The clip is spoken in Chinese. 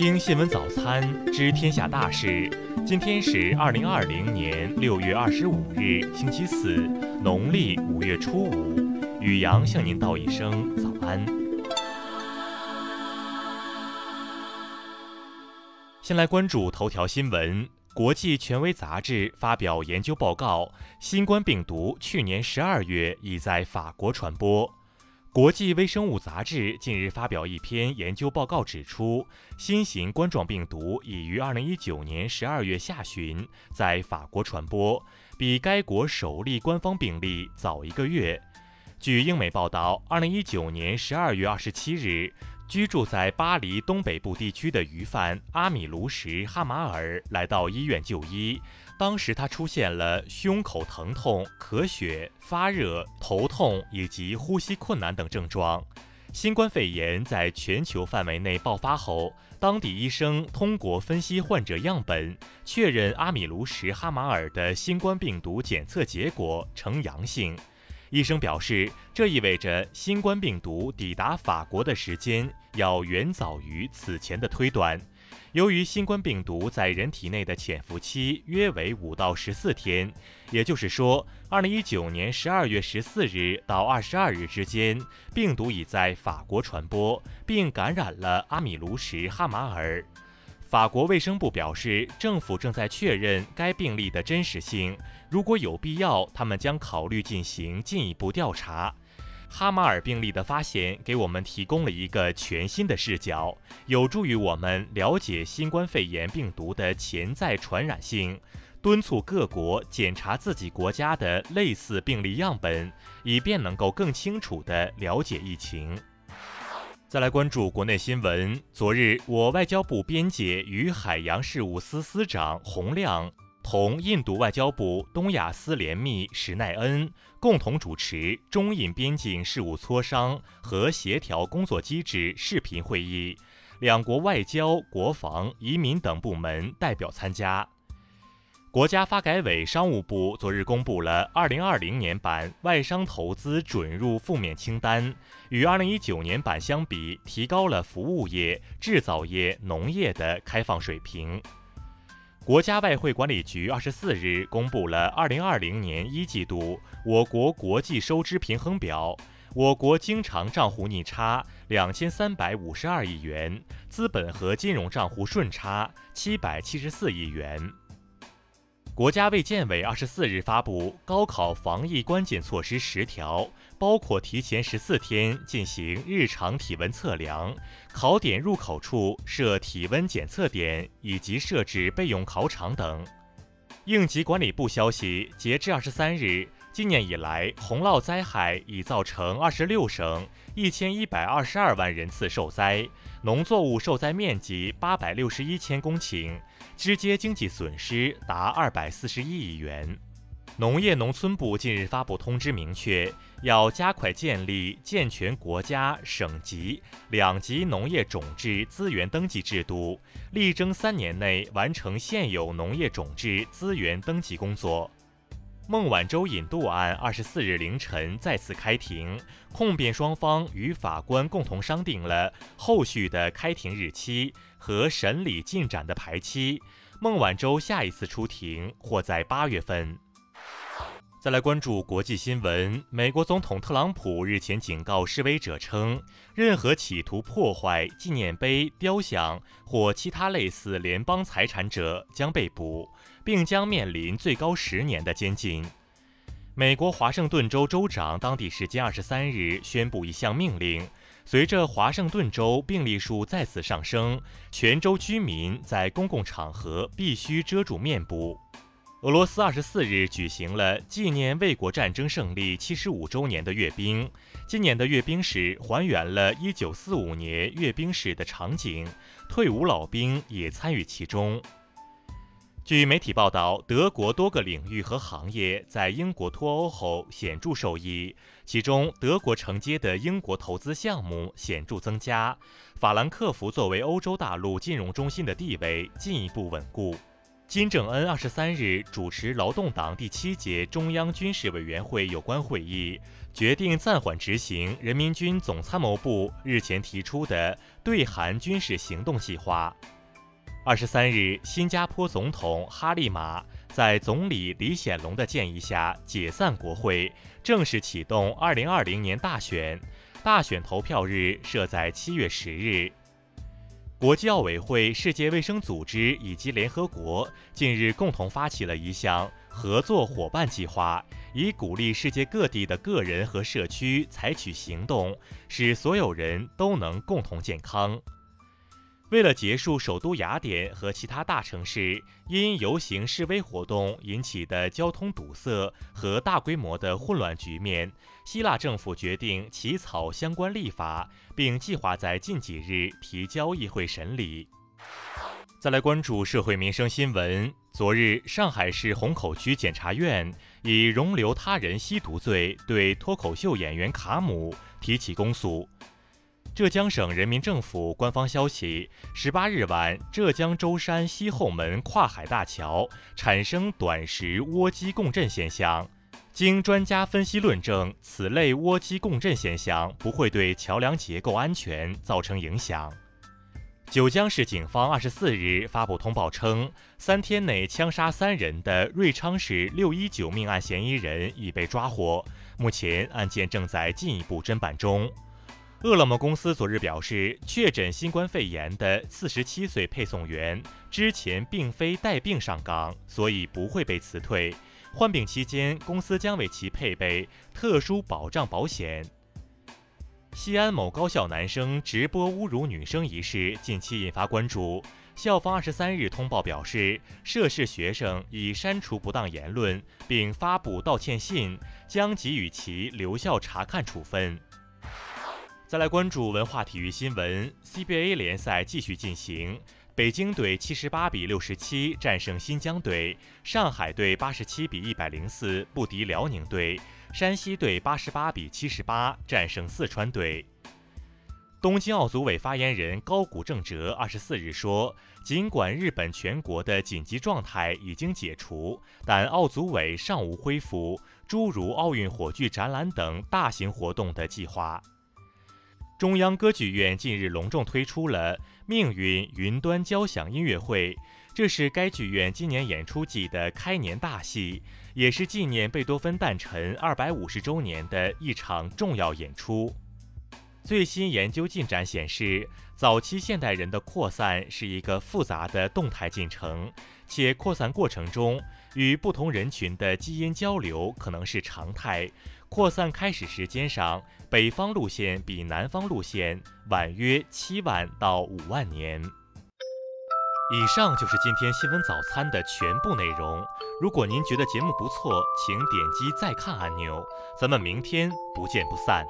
听新闻早餐，知天下大事。今天是二零二零年六月二十五日，星期四，农历五月初五。雨阳向您道一声早安。先来关注头条新闻。国际权威杂志发表研究报告，新冠病毒去年十二月已在法国传播。国际微生物杂志近日发表一篇研究报告，指出新型冠状病毒已于二零一九年十二月下旬在法国传播，比该国首例官方病例早一个月。据英媒报道，二零一九年十二月二十七日，居住在巴黎东北部地区的疑犯阿米卢什·哈马尔来到医院就医。当时他出现了胸口疼痛、咳血、发热、头痛以及呼吸困难等症状。新冠肺炎在全球范围内爆发后，当地医生通过分析患者样本，确认阿米卢什·哈马尔的新冠病毒检测结果呈阳性。医生表示，这意味着新冠病毒抵达法国的时间要远早于此前的推断。由于新冠病毒在人体内的潜伏期约为五到十四天，也就是说，二零一九年十二月十四日到二十二日之间，病毒已在法国传播，并感染了阿米卢什·哈马尔。法国卫生部表示，政府正在确认该病例的真实性，如果有必要，他们将考虑进行进一步调查。哈马尔病例的发现给我们提供了一个全新的视角，有助于我们了解新冠肺炎病毒的潜在传染性，敦促各国检查自己国家的类似病例样本，以便能够更清楚地了解疫情。再来关注国内新闻，昨日，我外交部边界与海洋事务司司长洪亮。同印度外交部东亚司联秘史奈恩共同主持中印边境事务磋商和协调工作机制视频会议，两国外交、国防、移民等部门代表参加。国家发改委、商务部昨日公布了2020年版外商投资准入负面清单，与2019年版相比，提高了服务业、制造业、农业的开放水平。国家外汇管理局二十四日公布了二零二零年一季度我国国际收支平衡表，我国经常账户逆差两千三百五十二亿元，资本和金融账户顺差七百七十四亿元。国家卫健委二十四日发布高考防疫关键措施十条，包括提前十四天进行日常体温测量，考点入口处设体温检测点，以及设置备用考场等。应急管理部消息，截至二十三日。今年以来，洪涝灾害已造成二十六省一千一百二十二万人次受灾，农作物受灾面积八百六十一千公顷，直接经济损失达二百四十一亿元。农业农村部近日发布通知，明确要加快建立健全国家省级两级农业种质资源登记制度，力争三年内完成现有农业种质资源登记工作。孟晚舟引渡案二十四日凌晨再次开庭，控辩双方与法官共同商定了后续的开庭日期和审理进展的排期。孟晚舟下一次出庭或在八月份。再来关注国际新闻，美国总统特朗普日前警告示威者称，任何企图破坏纪念碑、雕像或其他类似联邦财产者将被捕。并将面临最高十年的监禁。美国华盛顿州州长当地时间二十三日宣布一项命令：随着华盛顿州病例数再次上升，全州居民在公共场合必须遮住面部。俄罗斯二十四日举行了纪念卫国战争胜利七十五周年的阅兵。今年的阅兵式还原了一九四五年阅兵式的场景，退伍老兵也参与其中。据媒体报道，德国多个领域和行业在英国脱欧后显著受益，其中德国承接的英国投资项目显著增加，法兰克福作为欧洲大陆金融中心的地位进一步稳固。金正恩二十三日主持劳动党第七届中央军事委员会有关会议，决定暂缓执行人民军总参谋部日前提出的对韩军事行动计划。二十三日，新加坡总统哈利玛在总理李显龙的建议下解散国会，正式启动二零二零年大选。大选投票日设在七月十日。国际奥委会、世界卫生组织以及联合国近日共同发起了一项合作伙伴计划，以鼓励世界各地的个人和社区采取行动，使所有人都能共同健康。为了结束首都雅典和其他大城市因游行示威活动引起的交通堵塞和大规模的混乱局面，希腊政府决定起草相关立法，并计划在近几日提交议会审理。再来关注社会民生新闻。昨日，上海市虹口区检察院以容留他人吸毒罪对脱口秀演员卡姆提起公诉。浙江省人民政府官方消息：十八日晚，浙江舟山西后门跨海大桥产生短时涡机共振现象。经专家分析论证，此类涡机共振现象不会对桥梁结构安全造成影响。九江市警方二十四日发布通报称，三天内枪杀三人的瑞昌市六一九命案嫌疑人已被抓获，目前案件正在进一步侦办中。饿了么公司昨日表示，确诊新冠肺炎的四十七岁配送员之前并非带病上岗，所以不会被辞退。患病期间，公司将为其配备特殊保障保险。西安某高校男生直播侮辱女生一事近期引发关注，校方二十三日通报表示，涉事学生已删除不当言论，并发布道歉信，将给予其留校察看处分。再来关注文化体育新闻，CBA 联赛继续进行，北京队七十八比六十七战胜新疆队，上海队八十七比一百零四不敌辽宁队，山西队八十八比七十八战胜四川队。东京奥组委发言人高谷正哲二十四日说，尽管日本全国的紧急状态已经解除，但奥组委尚无恢复诸如奥运火炬展览等大型活动的计划。中央歌剧院近日隆重推出了《命运云端交响音乐会》，这是该剧院今年演出季的开年大戏，也是纪念贝多芬诞辰二百五十周年的一场重要演出。最新研究进展显示，早期现代人的扩散是一个复杂的动态进程，且扩散过程中与不同人群的基因交流可能是常态。扩散开始时间上，北方路线比南方路线晚约七万到五万年。以上就是今天新闻早餐的全部内容。如果您觉得节目不错，请点击再看按钮。咱们明天不见不散。